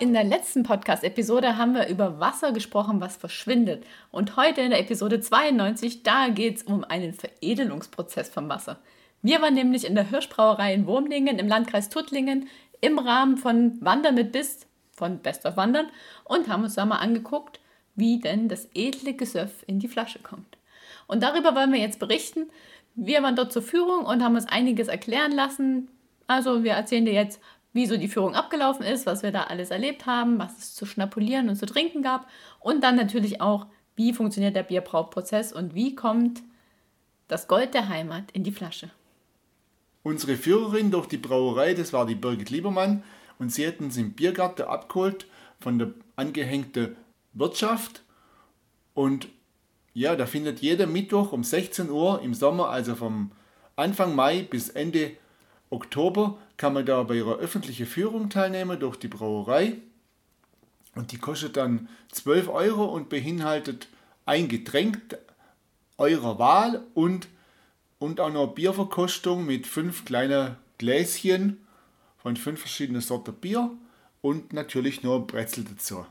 In der letzten Podcast-Episode haben wir über Wasser gesprochen, was verschwindet. Und heute in der Episode 92, da geht es um einen Veredelungsprozess vom Wasser. Wir waren nämlich in der Hirschbrauerei in Wurmlingen im Landkreis Tuttlingen im Rahmen von Wandern mit Biss, von Best of Wandern, und haben uns da mal angeguckt, wie denn das edle Gesöff in die Flasche kommt. Und darüber wollen wir jetzt berichten. Wir waren dort zur Führung und haben uns einiges erklären lassen. Also wir erzählen dir jetzt, wie so die Führung abgelaufen ist, was wir da alles erlebt haben, was es zu schnapulieren und zu trinken gab und dann natürlich auch, wie funktioniert der Bierbrauprozess und wie kommt das Gold der Heimat in die Flasche. Unsere Führerin durch die Brauerei, das war die Birgit Liebermann, und sie hätten uns im Biergarten abgeholt von der angehängten Wirtschaft. Und ja, da findet jeder Mittwoch um 16 Uhr im Sommer, also vom Anfang Mai bis Ende Oktober, kann man da bei ihrer öffentlichen Führung teilnehmen durch die Brauerei. Und die kostet dann 12 Euro und beinhaltet ein Getränk eurer Wahl und und auch noch Bierverkostung mit fünf kleinen Gläschen von fünf verschiedenen Sorten Bier und natürlich nur Brezel dazu.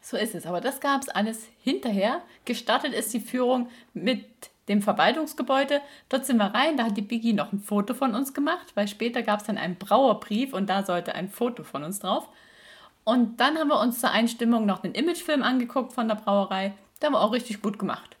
So ist es, aber das gab es alles hinterher. Gestartet ist die Führung mit dem Verwaltungsgebäude. Dort sind wir rein, da hat die Biggie noch ein Foto von uns gemacht, weil später gab es dann einen Brauerbrief und da sollte ein Foto von uns drauf. Und dann haben wir uns zur Einstimmung noch einen Imagefilm angeguckt von der Brauerei. Der war auch richtig gut gemacht.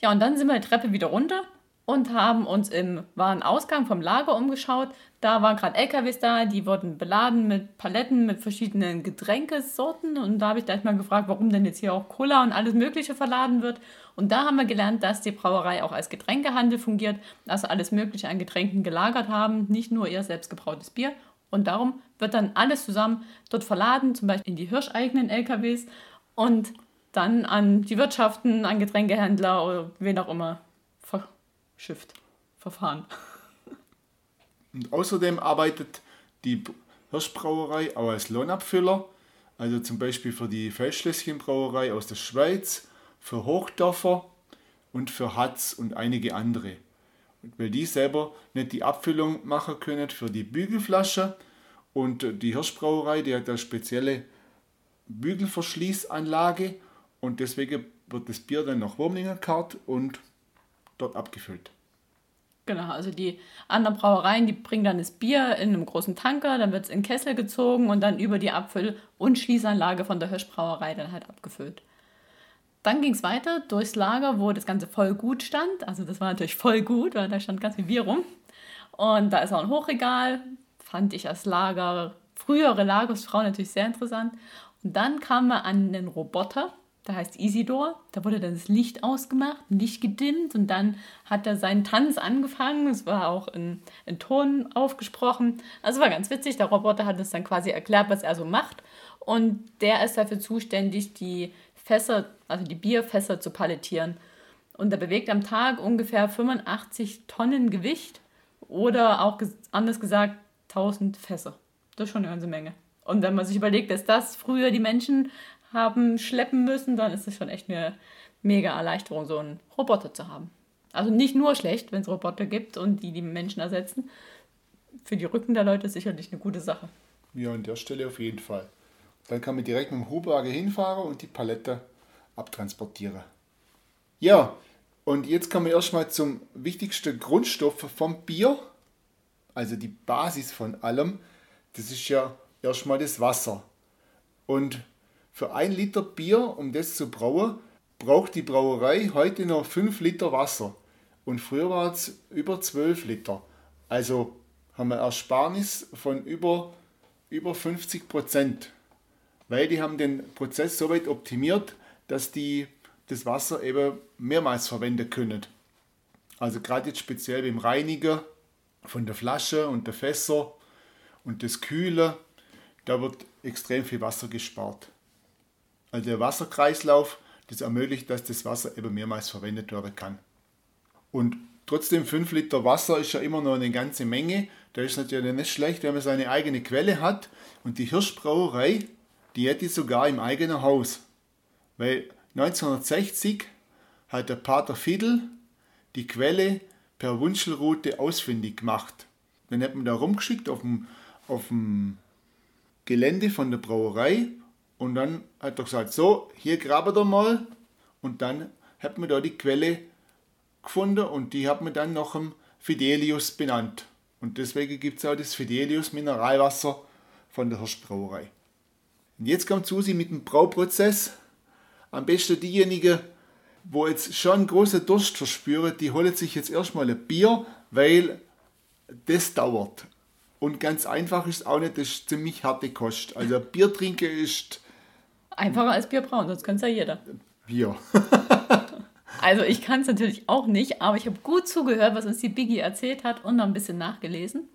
Ja, und dann sind wir die Treppe wieder runter und haben uns im Warenausgang vom Lager umgeschaut. Da waren gerade LKWs da, die wurden beladen mit Paletten mit verschiedenen Getränkesorten. Und da habe ich gleich mal gefragt, warum denn jetzt hier auch Cola und alles Mögliche verladen wird. Und da haben wir gelernt, dass die Brauerei auch als Getränkehandel fungiert, also alles Mögliche an Getränken gelagert haben, nicht nur ihr selbst gebrautes Bier. Und darum wird dann alles zusammen dort verladen, zum Beispiel in die hirscheigenen LKWs und dann an die Wirtschaften, an Getränkehändler oder wen auch immer Shift Verfahren. Und außerdem arbeitet die Hirschbrauerei auch als Lohnabfüller, also zum Beispiel für die Feldschlösschenbrauerei aus der Schweiz, für Hochdorfer und für Hatz und einige andere. Und weil die selber nicht die Abfüllung machen können für die Bügelflasche und die Hirschbrauerei, die hat eine spezielle Bügelverschließanlage und deswegen wird das Bier dann nach Wurmlingen kart und dort abgefüllt. Genau, also die anderen Brauereien, die bringen dann das Bier in einem großen Tanker, dann wird es in Kessel gezogen und dann über die Abfüll- und Schließanlage von der Hirschbrauerei dann halt abgefüllt. Dann ging es weiter durchs Lager, wo das Ganze voll gut stand. Also das war natürlich voll gut, weil da stand ganz viel Bier rum. Und da ist auch ein Hochregal, fand ich als Lager, frühere Lagersfrau natürlich sehr interessant. Und dann kam man an den Roboter, der heißt Isidor. Da wurde dann das Licht ausgemacht, Licht gedimmt und dann hat er seinen Tanz angefangen. Es war auch in, in Ton aufgesprochen. Also war ganz witzig. Der Roboter hat uns dann quasi erklärt, was er so macht. Und der ist dafür zuständig, die Fässer, also die Bierfässer zu palettieren. Und er bewegt am Tag ungefähr 85 Tonnen Gewicht oder auch anders gesagt 1000 Fässer. Das ist schon eine ganze Menge. Und wenn man sich überlegt, dass das früher die Menschen haben schleppen müssen, dann ist es schon echt eine mega Erleichterung, so einen Roboter zu haben. Also nicht nur schlecht, wenn es Roboter gibt und die die Menschen ersetzen. Für die Rücken der Leute sicherlich eine gute Sache. Ja, an der Stelle auf jeden Fall. Dann kann man direkt mit dem Hubwagen hinfahren und die Palette abtransportieren. Ja, und jetzt kommen wir erstmal zum wichtigsten Grundstoff vom Bier. Also die Basis von allem. Das ist ja erstmal das Wasser. Und für ein Liter Bier, um das zu brauen, braucht die Brauerei heute noch 5 Liter Wasser. Und früher war es über 12 Liter. Also haben wir Ersparnis von über, über 50 Prozent. Weil die haben den Prozess so weit optimiert, dass die das Wasser eben mehrmals verwenden können. Also gerade jetzt speziell beim Reinigen von der Flasche und der Fässer und das Kühle, da wird extrem viel Wasser gespart. Also der Wasserkreislauf, Das ermöglicht, dass das Wasser eben mehrmals verwendet werden kann. Und trotzdem 5 Liter Wasser ist ja immer noch eine ganze Menge. Da ist natürlich nicht schlecht, wenn man seine eigene Quelle hat. Und die Hirschbrauerei, die hätte ich sogar im eigenen Haus. Weil 1960 hat der Pater Fiedel die Quelle per Wunschelroute ausfindig gemacht. Dann hat man da rumgeschickt auf dem, auf dem Gelände von der Brauerei und dann hat er gesagt, so, hier graben wir mal und dann hat man da die Quelle gefunden und die hat man dann nach dem Fidelius benannt. Und deswegen gibt es auch das Fidelius Mineralwasser von der Hirschbrauerei. Und jetzt kommt Susi mit dem Brauprozess. Am besten diejenigen, wo jetzt schon große Durst verspüren, die holen sich jetzt erstmal ein Bier, weil das dauert. Und ganz einfach ist auch nicht, das ist ziemlich harte Kost. Also Bier trinken ist. Einfacher als Bier brauen, sonst kann es ja jeder. Bier. also ich kann es natürlich auch nicht, aber ich habe gut zugehört, was uns die Biggie erzählt hat und noch ein bisschen nachgelesen.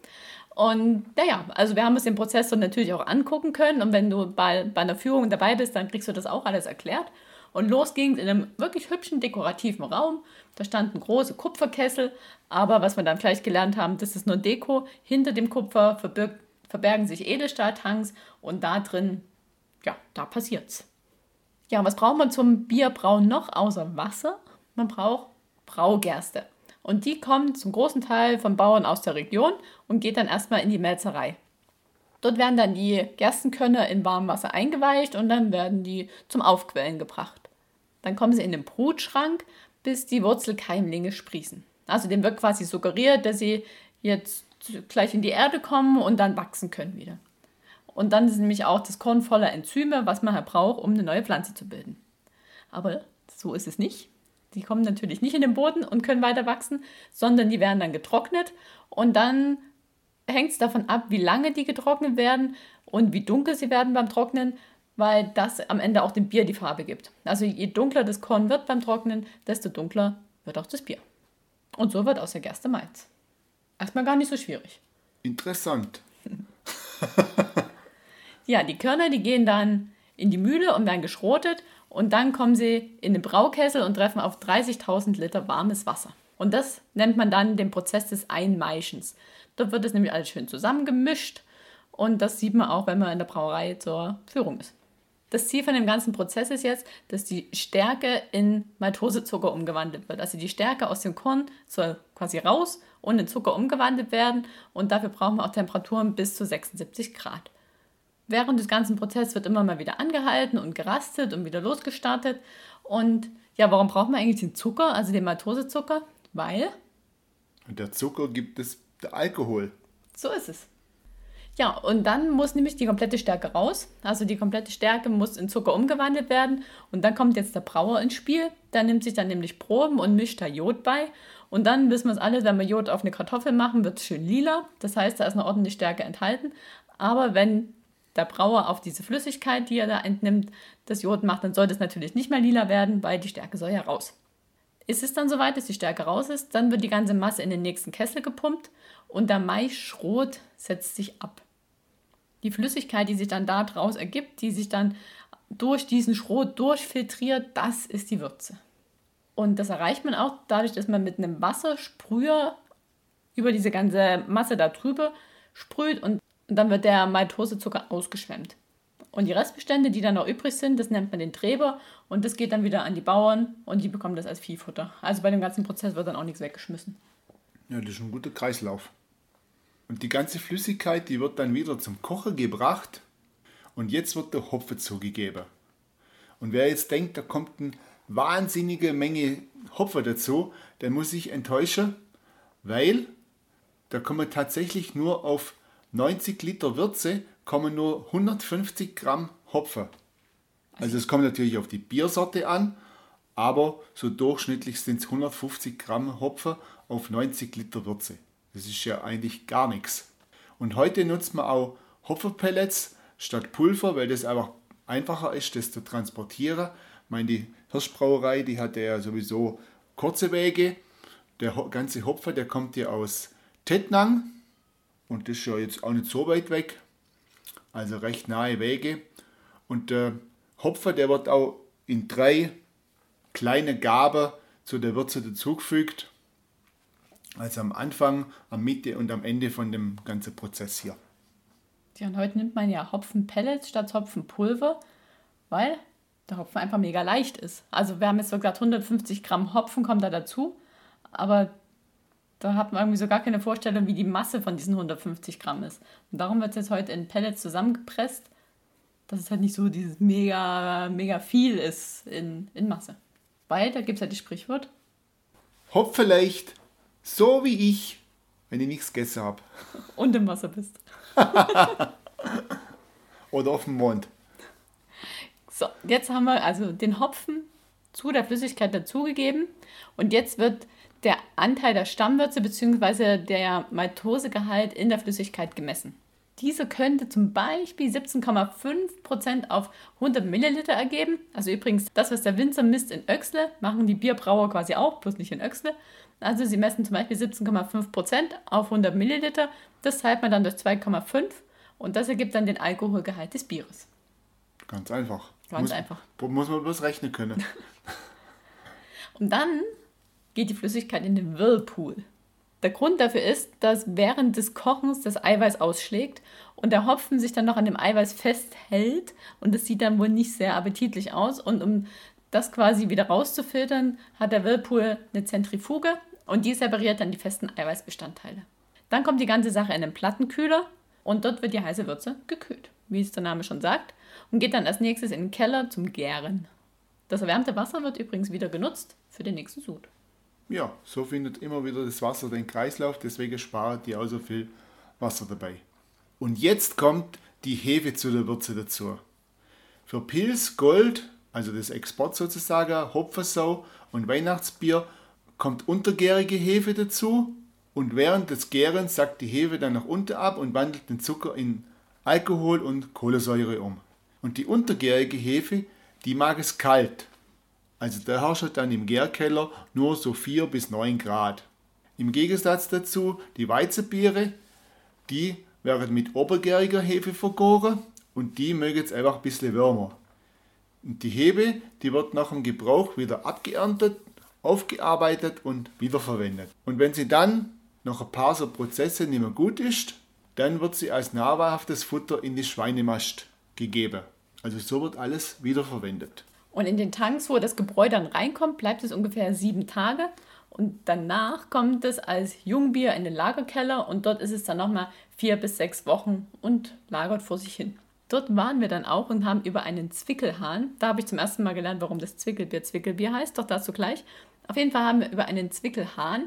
Und naja, also wir haben uns den Prozess dann natürlich auch angucken können. Und wenn du bei, bei einer Führung dabei bist, dann kriegst du das auch alles erklärt. Und los ging es in einem wirklich hübschen, dekorativen Raum. Da standen große Kupferkessel, aber was wir dann gleich gelernt haben, das ist nur Deko. Hinter dem Kupfer verbirgt, verbergen sich Edelstahltanks und da drin, ja, da passiert's. Ja, was braucht man zum Bierbrauen noch außer Wasser? Man braucht Braugerste. Und die kommt zum großen Teil von Bauern aus der Region und geht dann erstmal in die Melzerei. Dort werden dann die Gerstenkörner in warmem Wasser eingeweicht und dann werden die zum Aufquellen gebracht. Dann kommen sie in den Brutschrank, bis die Wurzelkeimlinge sprießen. Also dem wird quasi suggeriert, dass sie jetzt gleich in die Erde kommen und dann wachsen können wieder. Und dann ist nämlich auch das Korn voller Enzyme, was man halt braucht, um eine neue Pflanze zu bilden. Aber so ist es nicht. Die kommen natürlich nicht in den Boden und können weiter wachsen, sondern die werden dann getrocknet und dann hängt es davon ab, wie lange die getrocknet werden und wie dunkel sie werden beim Trocknen, weil das am Ende auch dem Bier die Farbe gibt. Also je dunkler das Korn wird beim Trocknen, desto dunkler wird auch das Bier. Und so wird aus der Gerste Malz. Erstmal gar nicht so schwierig. Interessant. ja, die Körner, die gehen dann in die Mühle und werden geschrotet und dann kommen sie in den Braukessel und treffen auf 30.000 Liter warmes Wasser. Und das nennt man dann den Prozess des Einmeischens. Dort wird es nämlich alles schön zusammengemischt und das sieht man auch, wenn man in der Brauerei zur Führung ist. Das Ziel von dem ganzen Prozess ist jetzt, dass die Stärke in Maltosezucker umgewandelt wird. Also die Stärke aus dem Korn soll quasi raus und in Zucker umgewandelt werden und dafür brauchen wir auch Temperaturen bis zu 76 Grad. Während des ganzen Prozesses wird immer mal wieder angehalten und gerastet und wieder losgestartet. Und ja, warum brauchen wir eigentlich den Zucker, also den Maltosezucker? Weil? Und der Zucker gibt es der Alkohol. So ist es. Ja, und dann muss nämlich die komplette Stärke raus. Also die komplette Stärke muss in Zucker umgewandelt werden. Und dann kommt jetzt der Brauer ins Spiel. Der nimmt sich dann nämlich Proben und mischt da Jod bei. Und dann wissen wir es alle, wenn wir Jod auf eine Kartoffel machen, wird es schön lila. Das heißt, da ist eine ordentliche Stärke enthalten. Aber wenn der Brauer auf diese Flüssigkeit, die er da entnimmt, das Jod macht, dann sollte es natürlich nicht mehr lila werden, weil die Stärke soll ja raus. Ist es dann soweit, dass die Stärke raus ist, dann wird die ganze Masse in den nächsten Kessel gepumpt und der Maischrot setzt sich ab. Die Flüssigkeit, die sich dann daraus ergibt, die sich dann durch diesen Schrot durchfiltriert, das ist die Würze. Und das erreicht man auch dadurch, dass man mit einem Wassersprüher über diese ganze Masse da drüber sprüht und dann wird der Maltosezucker ausgeschwemmt. Und die Restbestände, die dann noch übrig sind, das nennt man den Treber und das geht dann wieder an die Bauern und die bekommen das als Viehfutter. Also bei dem ganzen Prozess wird dann auch nichts weggeschmissen. Ja, das ist ein guter Kreislauf. Und die ganze Flüssigkeit, die wird dann wieder zum Kochen gebracht und jetzt wird der Hopfen zugegeben. Und wer jetzt denkt, da kommt eine wahnsinnige Menge Hopfen dazu, der muss sich enttäuschen, weil da kommen tatsächlich nur auf 90 Liter Würze kommen nur 150 Gramm Hopfen. Also es kommt natürlich auf die Biersorte an, aber so durchschnittlich sind es 150 Gramm Hopfen auf 90 Liter Würze. Das ist ja eigentlich gar nichts. Und heute nutzt man auch Hopferpellets statt Pulver, weil das einfach einfacher ist, das zu transportieren. Ich meine, die Hirschbrauerei, die hat ja sowieso kurze Wege. Der ganze Hopfer, der kommt ja aus Tettnang und das ist ja jetzt auch nicht so weit weg. Also recht nahe Wege. Und der Hopfer, der wird auch in drei kleine Gabe zu der Würze dazugefügt. Also am Anfang, am Mitte und am Ende von dem ganzen Prozess hier. Ja, und heute nimmt man ja Hopfenpellets statt Hopfenpulver, weil der Hopfen einfach mega leicht ist. Also wir haben jetzt so gesagt, 150 Gramm Hopfen kommt da dazu, aber da hat man irgendwie so gar keine Vorstellung, wie die Masse von diesen 150 Gramm ist. Und darum wird es jetzt heute in Pellets zusammengepresst, dass es halt nicht so dieses mega, mega viel ist in, in Masse. Weil da gibt es ja die Sprichwort. Hopfe leicht, so wie ich, wenn ich nichts gegessen habe. Und im Wasser bist. Oder auf dem Mond. So, jetzt haben wir also den Hopfen zu der Flüssigkeit dazugegeben. Und jetzt wird der Anteil der Stammwürze bzw. der Maltosegehalt in der Flüssigkeit gemessen. Diese könnte zum Beispiel 17,5% auf 100 Milliliter ergeben. Also übrigens, das, was der Winzer misst in Öxle, machen die Bierbrauer quasi auch, bloß nicht in Öxle. Also sie messen zum Beispiel 17,5% auf 100 Milliliter. Das teilt man dann durch 2,5 und das ergibt dann den Alkoholgehalt des Bieres. Ganz einfach. Ganz muss, einfach. Muss man bloß rechnen können. und dann geht die Flüssigkeit in den Whirlpool. Der Grund dafür ist, dass während des Kochens das Eiweiß ausschlägt und der Hopfen sich dann noch an dem Eiweiß festhält und das sieht dann wohl nicht sehr appetitlich aus. Und um das quasi wieder rauszufiltern, hat der Whirlpool eine Zentrifuge und die separiert dann die festen Eiweißbestandteile. Dann kommt die ganze Sache in den Plattenkühler und dort wird die heiße Würze gekühlt, wie es der Name schon sagt, und geht dann als nächstes in den Keller zum Gären. Das erwärmte Wasser wird übrigens wieder genutzt für den nächsten Sud ja, so findet immer wieder das Wasser den Kreislauf, deswegen spart die auch so viel Wasser dabei. Und jetzt kommt die Hefe zu der Würze dazu. Für Pilz, Gold, also das Export sozusagen, Hopfersau und Weihnachtsbier kommt untergärige Hefe dazu und während des Gärens sackt die Hefe dann nach unten ab und wandelt den Zucker in Alkohol und Kohlensäure um. Und die untergärige Hefe, die mag es kalt. Also da herrscht dann im Gärkeller nur so 4 bis 9 Grad. Im Gegensatz dazu die Weizenbiere, die werden mit obergäriger Hefe vergoren und die mögen jetzt einfach ein bisschen wärmer. Und die Hefe, die wird nach dem Gebrauch wieder abgeerntet, aufgearbeitet und wiederverwendet. Und wenn sie dann nach ein paar so Prozesse nicht mehr gut ist, dann wird sie als nahrhaftes Futter in die Schweinemast gegeben. Also so wird alles wiederverwendet. Und in den Tanks, wo das Gebräu dann reinkommt, bleibt es ungefähr sieben Tage. Und danach kommt es als Jungbier in den Lagerkeller und dort ist es dann nochmal vier bis sechs Wochen und lagert vor sich hin. Dort waren wir dann auch und haben über einen Zwickelhahn, da habe ich zum ersten Mal gelernt, warum das Zwickelbier Zwickelbier heißt, doch dazu gleich. Auf jeden Fall haben wir über einen Zwickelhahn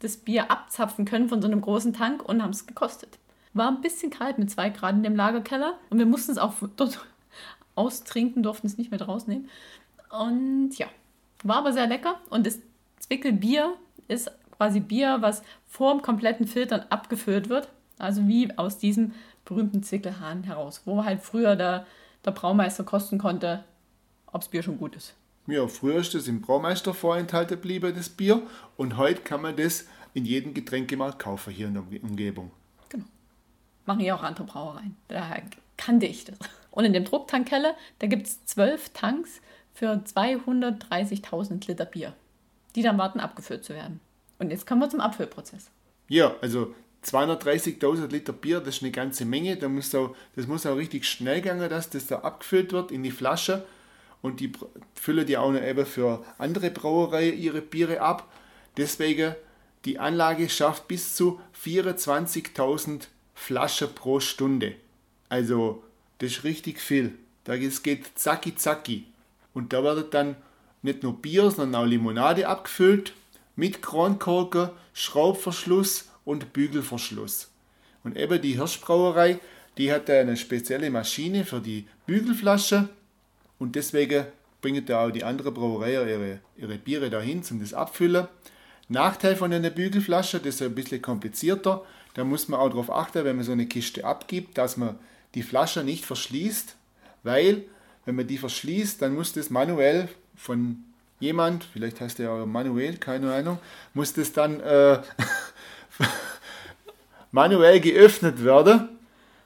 das Bier abzapfen können von so einem großen Tank und haben es gekostet. War ein bisschen kalt mit zwei Grad in dem Lagerkeller und wir mussten es auch dort austrinken, durften es nicht mehr rausnehmen. Und ja, war aber sehr lecker. Und das Zwickelbier ist quasi Bier, was vor dem kompletten Filtern abgefüllt wird. Also wie aus diesem berühmten Zwickelhahn heraus, wo halt früher der, der Braumeister kosten konnte, ob das Bier schon gut ist. Ja, früher ist das im Braumeister vorenthalten geblieben, das Bier. Und heute kann man das in jedem Getränkemarkt kaufen hier in der Umgebung. Genau. Machen ja auch andere Brauereien. Daher kannte ich das. Und in dem Drucktankkeller, da gibt es zwölf Tanks für 230.000 Liter Bier, die dann warten, abgefüllt zu werden. Und jetzt kommen wir zum Abfüllprozess. Ja, also 230.000 Liter Bier, das ist eine ganze Menge. Da muss auch, das muss auch richtig schnell gehen, dass das da abgefüllt wird in die Flasche. Und die füllen die auch noch eben für andere Brauereien ihre Biere ab. Deswegen, die Anlage schafft bis zu 24.000 Flaschen pro Stunde. Also das ist richtig viel. Das geht zacki zacki. Und da wird dann nicht nur Bier, sondern auch Limonade abgefüllt mit Kronkorken, Schraubverschluss und Bügelverschluss. Und eben die Hirschbrauerei, die hat da eine spezielle Maschine für die Bügelflasche und deswegen bringen da auch die anderen Brauereien ihre, ihre Biere dahin zum das Abfüllen. Nachteil von einer Bügelflasche, das ist ein bisschen komplizierter. Da muss man auch darauf achten, wenn man so eine Kiste abgibt, dass man die Flasche nicht verschließt, weil wenn man die verschließt, dann muss das manuell von jemand, vielleicht heißt der ja manuell, keine Ahnung, muss das dann äh, manuell geöffnet werden.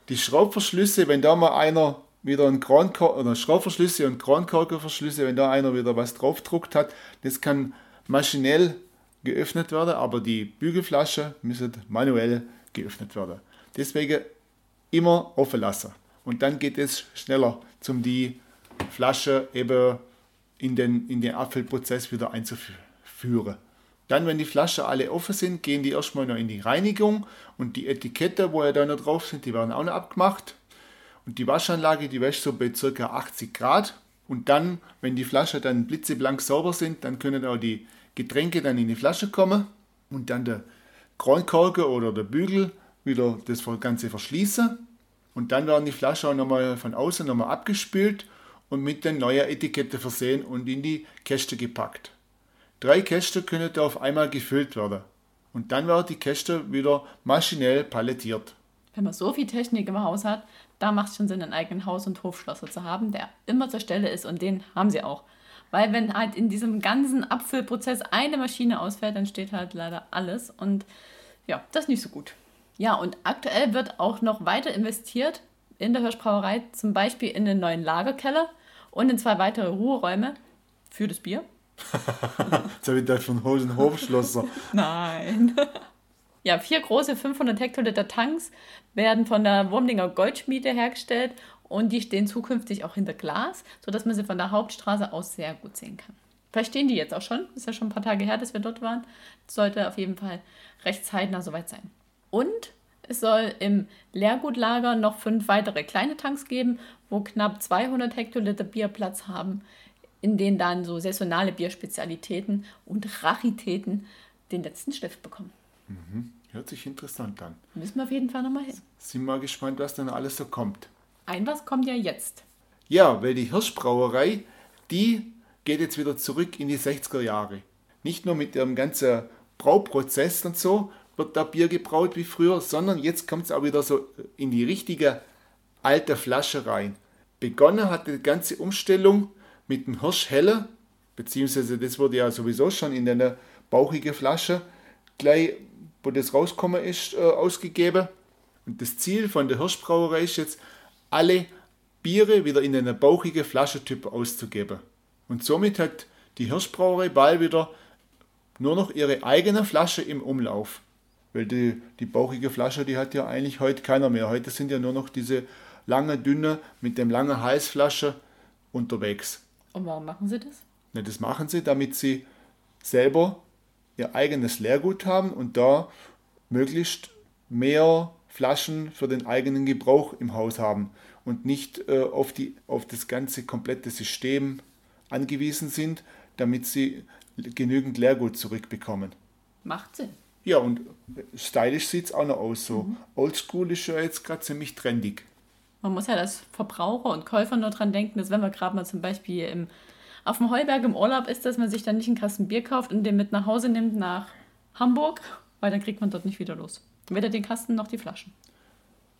Die Schraubverschlüsse, wenn da mal einer wieder ein Kronkorken oder Schraubverschlüsse und Kronkorkenverschlüsse, wenn da einer wieder was draufdruckt hat. Das kann maschinell geöffnet werden, aber die Bügelflasche müssen manuell geöffnet werden. Deswegen immer offen lassen. Und dann geht es schneller, um die Flasche eben in den, in den Abfüllprozess wieder einzuführen. Dann, wenn die Flaschen alle offen sind, gehen die erstmal noch in die Reinigung und die Etikette, wo ja da noch drauf sind, die werden auch noch abgemacht. Und die Waschanlage, die wäscht so bei ca. 80 Grad. Und dann, wenn die Flaschen dann blitzeblank sauber sind, dann können auch die Getränke dann in die Flasche kommen und dann der Kronkorken oder der Bügel wieder das Ganze verschließen. Und dann werden die Flaschen auch nochmal von außen nochmal abgespült und mit der neuen Etikette versehen und in die Käste gepackt. Drei Käste können da auf einmal gefüllt werden. Und dann werden die Käste wieder maschinell palettiert. Wenn man so viel Technik im Haus hat, da macht es schon Sinn, einen eigenen Haus- und Hofschlosser zu haben, der immer zur Stelle ist und den haben sie auch. Weil wenn halt in diesem ganzen Abfüllprozess eine Maschine ausfällt, dann steht halt leider alles und ja, das ist nicht so gut. Ja, und aktuell wird auch noch weiter investiert in der Hirschbrauerei, zum Beispiel in den neuen Lagerkeller und in zwei weitere Ruheräume für das Bier. Jetzt habe ich gedacht von Hosen Hofschlosser. Nein. Ja, vier große 500 Hektoliter Tanks werden von der Wurmlinger Goldschmiede hergestellt und die stehen zukünftig auch hinter Glas, sodass man sie von der Hauptstraße aus sehr gut sehen kann. Vielleicht stehen die jetzt auch schon. Ist ja schon ein paar Tage her, dass wir dort waren. sollte auf jeden Fall recht zeitnah soweit sein. Und es soll im Leergutlager noch fünf weitere kleine Tanks geben, wo knapp 200 Hektoliter Bier Platz haben, in denen dann so saisonale Bierspezialitäten und Raritäten den letzten Stift bekommen. Mhm. Hört sich interessant an. Müssen wir auf jeden Fall nochmal hin. Sind mal gespannt, was dann alles so kommt. Ein was kommt ja jetzt. Ja, weil die Hirschbrauerei, die geht jetzt wieder zurück in die 60er Jahre. Nicht nur mit ihrem ganzen Brauprozess und so, wird da Bier gebraut wie früher, sondern jetzt kommt es auch wieder so in die richtige alte Flasche rein. Begonnen hat die ganze Umstellung mit dem Hirschhelle, beziehungsweise das wurde ja sowieso schon in einer bauchigen Flasche gleich, wo das rausgekommen ist, äh, ausgegeben. Und das Ziel von der Hirschbrauerei ist jetzt, alle Biere wieder in eine bauchige Flaschentyp auszugeben. Und somit hat die Hirschbrauerei bald wieder nur noch ihre eigene Flasche im Umlauf. Weil die, die bauchige Flasche, die hat ja eigentlich heute keiner mehr. Heute sind ja nur noch diese lange, dünne, mit dem langen Halsflasche unterwegs. Und warum machen sie das? Na, das machen sie, damit sie selber ihr eigenes Leergut haben und da möglichst mehr Flaschen für den eigenen Gebrauch im Haus haben und nicht äh, auf, die, auf das ganze komplette System angewiesen sind, damit sie genügend Leergut zurückbekommen. Macht Sinn. Ja, und stylisch sieht es auch noch aus. So mhm. oldschool ist ja jetzt gerade ziemlich trendig. Man muss ja als Verbraucher und Käufer nur dran denken, dass wenn man gerade mal zum Beispiel im, auf dem Heuberg im Urlaub ist, dass man sich dann nicht einen Kasten Bier kauft und den mit nach Hause nimmt nach Hamburg, weil dann kriegt man dort nicht wieder los. Weder den Kasten noch die Flaschen.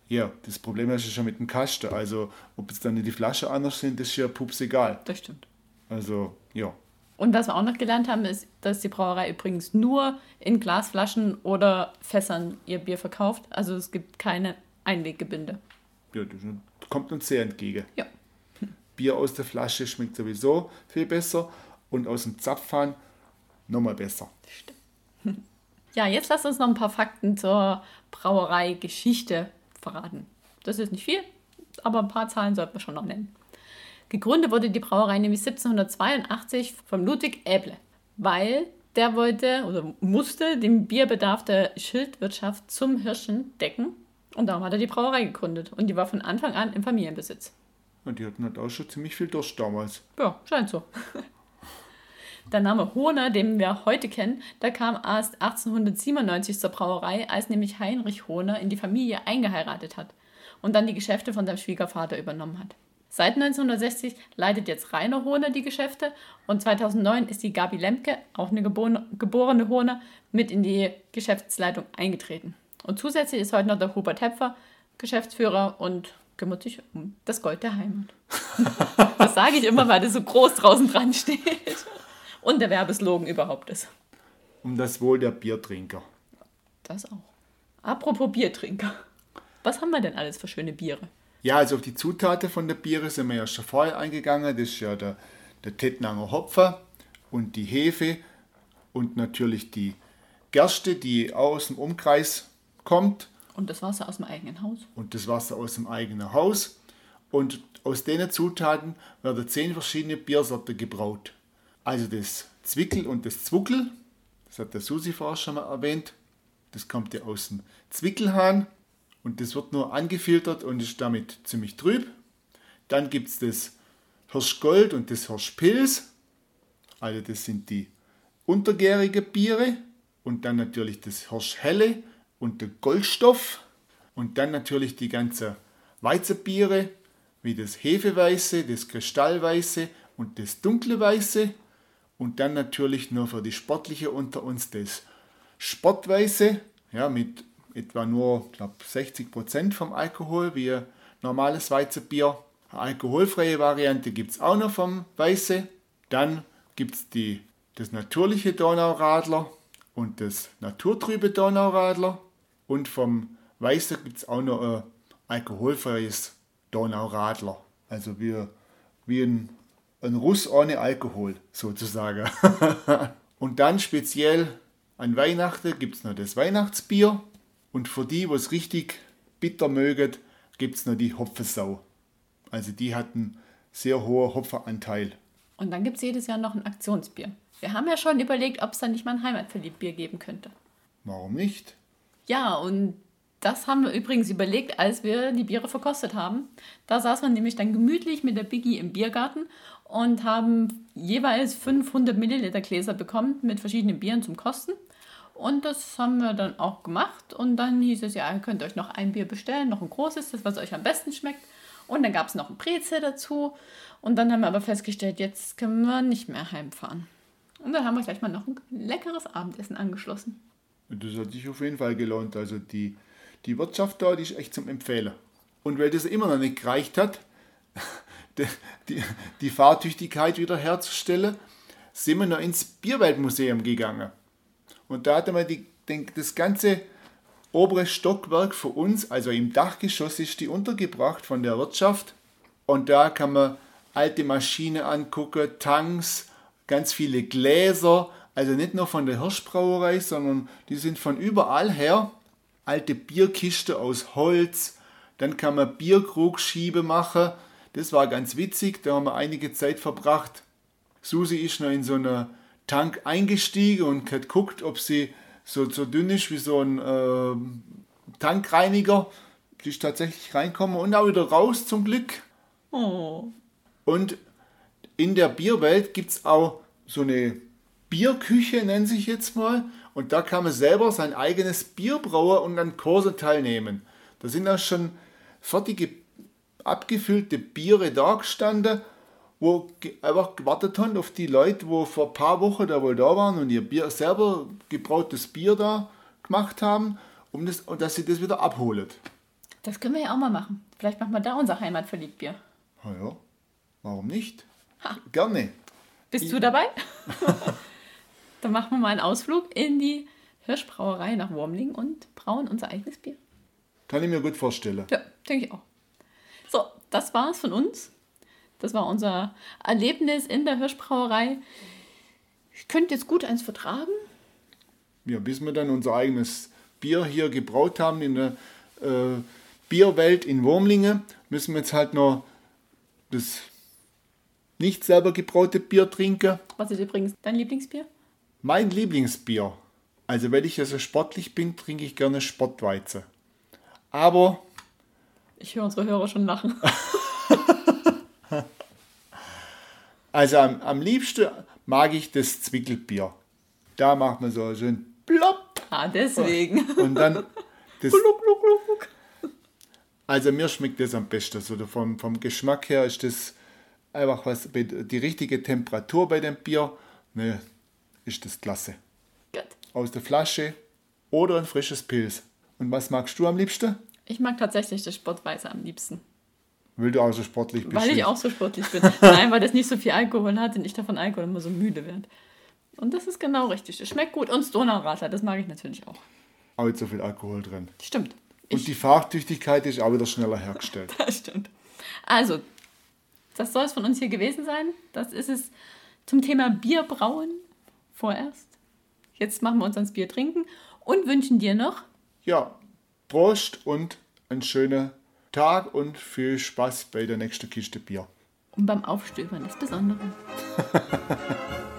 Ja, das Problem ist ja schon mit dem Kasten. Also, ob es dann die Flasche anders sind, ist ja pups egal. Das stimmt. Also, ja. Und was wir auch noch gelernt haben, ist, dass die Brauerei übrigens nur in Glasflaschen oder Fässern ihr Bier verkauft. Also es gibt keine Einweggebinde. Ja, das kommt uns sehr entgegen. Ja. Bier aus der Flasche schmeckt sowieso viel besser und aus dem Zapfhahn nochmal besser. Stimmt. Ja, jetzt lasst uns noch ein paar Fakten zur Brauerei-Geschichte verraten. Das ist nicht viel, aber ein paar Zahlen sollten wir schon noch nennen. Gegründet wurde die Brauerei nämlich 1782 von Ludwig Äble, weil der wollte oder musste den Bierbedarf der Schildwirtschaft zum Hirschen decken und darum hat er die Brauerei gegründet und die war von Anfang an im Familienbesitz. Und die hatten halt auch schon ziemlich viel Durst damals. Ja, scheint so. Der Name Hohner, den wir heute kennen, der kam erst 1897 zur Brauerei, als nämlich Heinrich Hohner in die Familie eingeheiratet hat und dann die Geschäfte von seinem Schwiegervater übernommen hat. Seit 1960 leitet jetzt Rainer Hohner die Geschäfte und 2009 ist die Gabi Lemke, auch eine geborene Hohner, mit in die Geschäftsleitung eingetreten. Und zusätzlich ist heute noch der Hubert Hepfer Geschäftsführer und kümmert sich um das Gold der Heimat. das sage ich immer, weil das so groß draußen dran steht. Und der Werbeslogan überhaupt ist. Um das Wohl der Biertrinker. Das auch. Apropos Biertrinker. Was haben wir denn alles für schöne Biere? Ja, also auf die Zutaten von der Biere sind wir ja schon vorher eingegangen. Das ist ja der, der Tettnanger Hopfen und die Hefe und natürlich die Gerste, die aus dem Umkreis kommt. Und das Wasser aus dem eigenen Haus. Und das Wasser aus dem eigenen Haus. Und aus den Zutaten werden zehn verschiedene Biersorten gebraut. Also das Zwickel und das Zwuckel, das hat der Susi vorher schon mal erwähnt. Das kommt ja aus dem Zwickelhahn und das wird nur angefiltert und ist damit ziemlich trüb. Dann gibt es das Hirschgold und das Hirschpilz. Also das sind die untergärige Biere. Und dann natürlich das Hirschhelle und der Goldstoff. Und dann natürlich die ganze Weizenbiere, wie das Hefeweiße, das Kristallweiße und das dunkle Weiße. Und dann natürlich nur für die Sportliche unter uns das Sportweiße, ja, mit etwa nur glaub, 60% vom Alkohol, wie ein normales Weizenbier. Eine alkoholfreie Variante gibt es auch noch vom Weiße. Dann gibt es das natürliche Donauradler und das naturtrübe Donauradler. Und vom Weiße gibt es auch noch ein alkoholfreies Donauradler. Also wie, wie ein, ein Russ ohne Alkohol sozusagen. und dann speziell an Weihnachten gibt es noch das Weihnachtsbier. Und für die, was richtig bitter mögen, gibt es noch die Hopfensau. Also die hatten sehr hohen Hopfenanteil. Und dann gibt es jedes Jahr noch ein Aktionsbier. Wir haben ja schon überlegt, ob es da nicht mal ein Heimatverliebtbier geben könnte. Warum nicht? Ja, und das haben wir übrigens überlegt, als wir die Biere verkostet haben. Da saß man nämlich dann gemütlich mit der Biggie im Biergarten und haben jeweils 500 Milliliter Gläser bekommen mit verschiedenen Bieren zum Kosten. Und das haben wir dann auch gemacht. Und dann hieß es, ja, ihr könnt euch noch ein Bier bestellen, noch ein großes, das was euch am besten schmeckt. Und dann gab es noch ein Brezel dazu. Und dann haben wir aber festgestellt, jetzt können wir nicht mehr heimfahren. Und dann haben wir gleich mal noch ein leckeres Abendessen angeschlossen. Das hat sich auf jeden Fall gelohnt. Also die, die Wirtschaft da, die ist echt zum Empfehlen. Und weil das immer noch nicht gereicht hat, die, die, die Fahrtüchtigkeit wieder herzustellen, sind wir noch ins Bierweltmuseum gegangen. Und da hatte man die, den, das ganze obere Stockwerk für uns, also im Dachgeschoss ist die untergebracht von der Wirtschaft. Und da kann man alte Maschinen angucken, Tanks, ganz viele Gläser, also nicht nur von der Hirschbrauerei, sondern die sind von überall her. Alte Bierkiste aus Holz, dann kann man Bierkrugschiebe machen. Das war ganz witzig, da haben wir einige Zeit verbracht. Susi ist noch in so einer Tank eingestiegen und hat geguckt, ob sie so, so dünn ist wie so ein äh, Tankreiniger. Die ist tatsächlich reinkommen und auch wieder raus zum Glück. Oh. Und in der Bierwelt gibt es auch so eine Bierküche, nennt sich jetzt mal. Und da kann man selber sein eigenes Bier brauen und an Kurse teilnehmen. Da sind auch schon fertige, abgefüllte Biere da gestanden wo einfach gewartet haben auf die Leute, wo vor ein paar Wochen da wohl da waren und ihr Bier selber gebrautes Bier da gemacht haben, um das, und dass sie das wieder abholen. Das können wir ja auch mal machen. Vielleicht machen wir da unser Heimatverliebtbier. Na ja, warum nicht? Ha. Gerne. Bist ich, du dabei? Dann machen wir mal einen Ausflug in die Hirschbrauerei nach Wormling und brauen unser eigenes Bier. Kann ich mir gut vorstellen. Ja, denke ich auch. So, das war's von uns. Das war unser Erlebnis in der Hirschbrauerei. Ich könnte jetzt gut eins vertragen. Ja, bis wir dann unser eigenes Bier hier gebraut haben in der äh, Bierwelt in Wurmlinge, müssen wir jetzt halt noch das nicht selber gebraute Bier trinken. Was ist übrigens dein Lieblingsbier? Mein Lieblingsbier. Also wenn ich ja so sportlich bin, trinke ich gerne Sportweizen. Aber... Ich höre unsere Hörer schon lachen. Also am, am liebsten mag ich das Zwickelbier. Da macht man so, ein Plopp. Ah, deswegen. Und dann das. Also mir schmeckt das am besten. So vom, vom Geschmack her ist das einfach was, die richtige Temperatur bei dem Bier, ne, ist das klasse. Gut. Aus der Flasche oder ein frisches Pilz. Und was magst du am liebsten? Ich mag tatsächlich das Sportweiße am liebsten. Weil du auch so sportlich bist. Weil ich auch so sportlich bin. Nein, weil das nicht so viel Alkohol hat und ich davon Alkohol immer so müde werde. Und das ist genau richtig. Das schmeckt gut. Und das Donauradler, das mag ich natürlich auch. Aber nicht so viel Alkohol drin. Stimmt. Und die Fahrtüchtigkeit ist auch wieder schneller hergestellt. Das stimmt. Also, das soll es von uns hier gewesen sein. Das ist es zum Thema Bierbrauen vorerst. Jetzt machen wir uns ans Bier trinken und wünschen dir noch Ja, Prost und einen schönen Tag und viel Spaß bei der nächsten Kiste Bier. und beim Aufstöbern das Besondere.